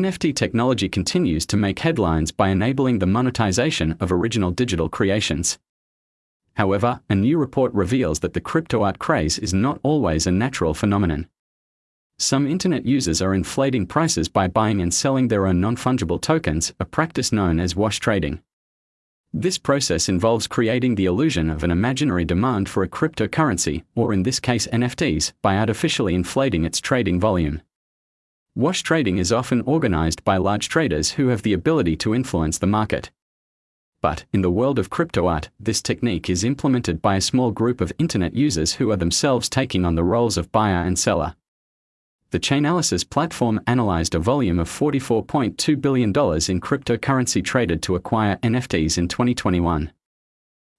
NFT technology continues to make headlines by enabling the monetization of original digital creations. However, a new report reveals that the crypto art craze is not always a natural phenomenon. Some internet users are inflating prices by buying and selling their own non fungible tokens, a practice known as wash trading. This process involves creating the illusion of an imaginary demand for a cryptocurrency, or in this case NFTs, by artificially inflating its trading volume. Wash trading is often organized by large traders who have the ability to influence the market. But, in the world of crypto art, this technique is implemented by a small group of internet users who are themselves taking on the roles of buyer and seller the Chainalysis platform analyzed a volume of $44.2 billion in cryptocurrency traded to acquire NFTs in 2021.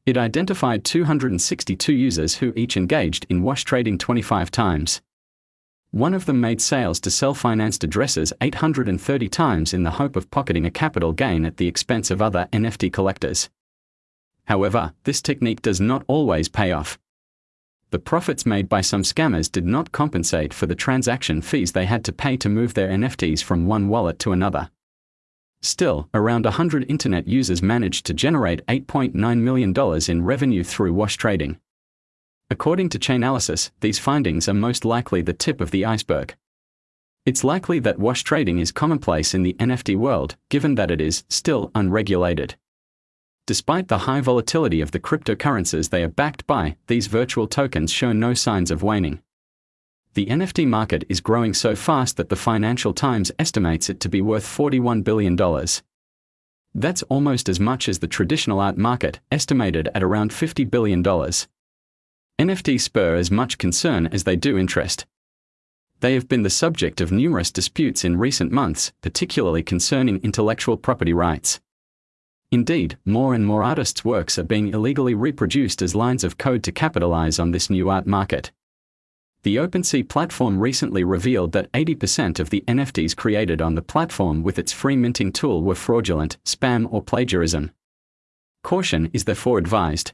It identified 262 users who each engaged in wash trading 25 times. One of them made sales to self financed addresses 830 times in the hope of pocketing a capital gain at the expense of other NFT collectors. However, this technique does not always pay off the profits made by some scammers did not compensate for the transaction fees they had to pay to move their NFTs from one wallet to another. Still, around 100 internet users managed to generate $8.9 million in revenue through wash trading. According to Chainalysis, these findings are most likely the tip of the iceberg. It's likely that wash trading is commonplace in the NFT world, given that it is still unregulated. Despite the high volatility of the cryptocurrencies they are backed by, these virtual tokens show no signs of waning. The NFT market is growing so fast that the Financial Times estimates it to be worth $41 billion. That's almost as much as the traditional art market, estimated at around $50 billion. NFT spur as much concern as they do interest. They have been the subject of numerous disputes in recent months, particularly concerning intellectual property rights. Indeed, more and more artists' works are being illegally reproduced as lines of code to capitalize on this new art market. The OpenSea platform recently revealed that 80% of the NFTs created on the platform with its free minting tool were fraudulent, spam, or plagiarism. Caution is therefore advised.